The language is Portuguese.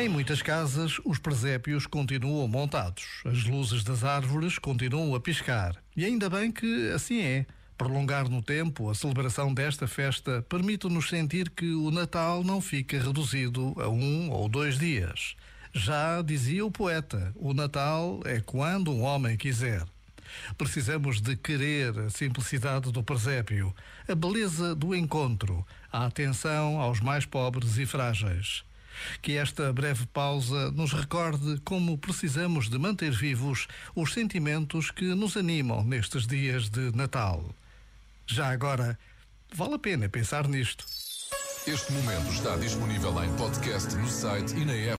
Em muitas casas, os presépios continuam montados, as luzes das árvores continuam a piscar. E ainda bem que assim é. Prolongar no tempo a celebração desta festa permite-nos sentir que o Natal não fica reduzido a um ou dois dias. Já dizia o poeta: o Natal é quando um homem quiser. Precisamos de querer a simplicidade do presépio, a beleza do encontro, a atenção aos mais pobres e frágeis. Que esta breve pausa nos recorde como precisamos de manter vivos os sentimentos que nos animam nestes dias de Natal. Já agora, vale a pena pensar nisto. Este momento está disponível em podcast no site e na app.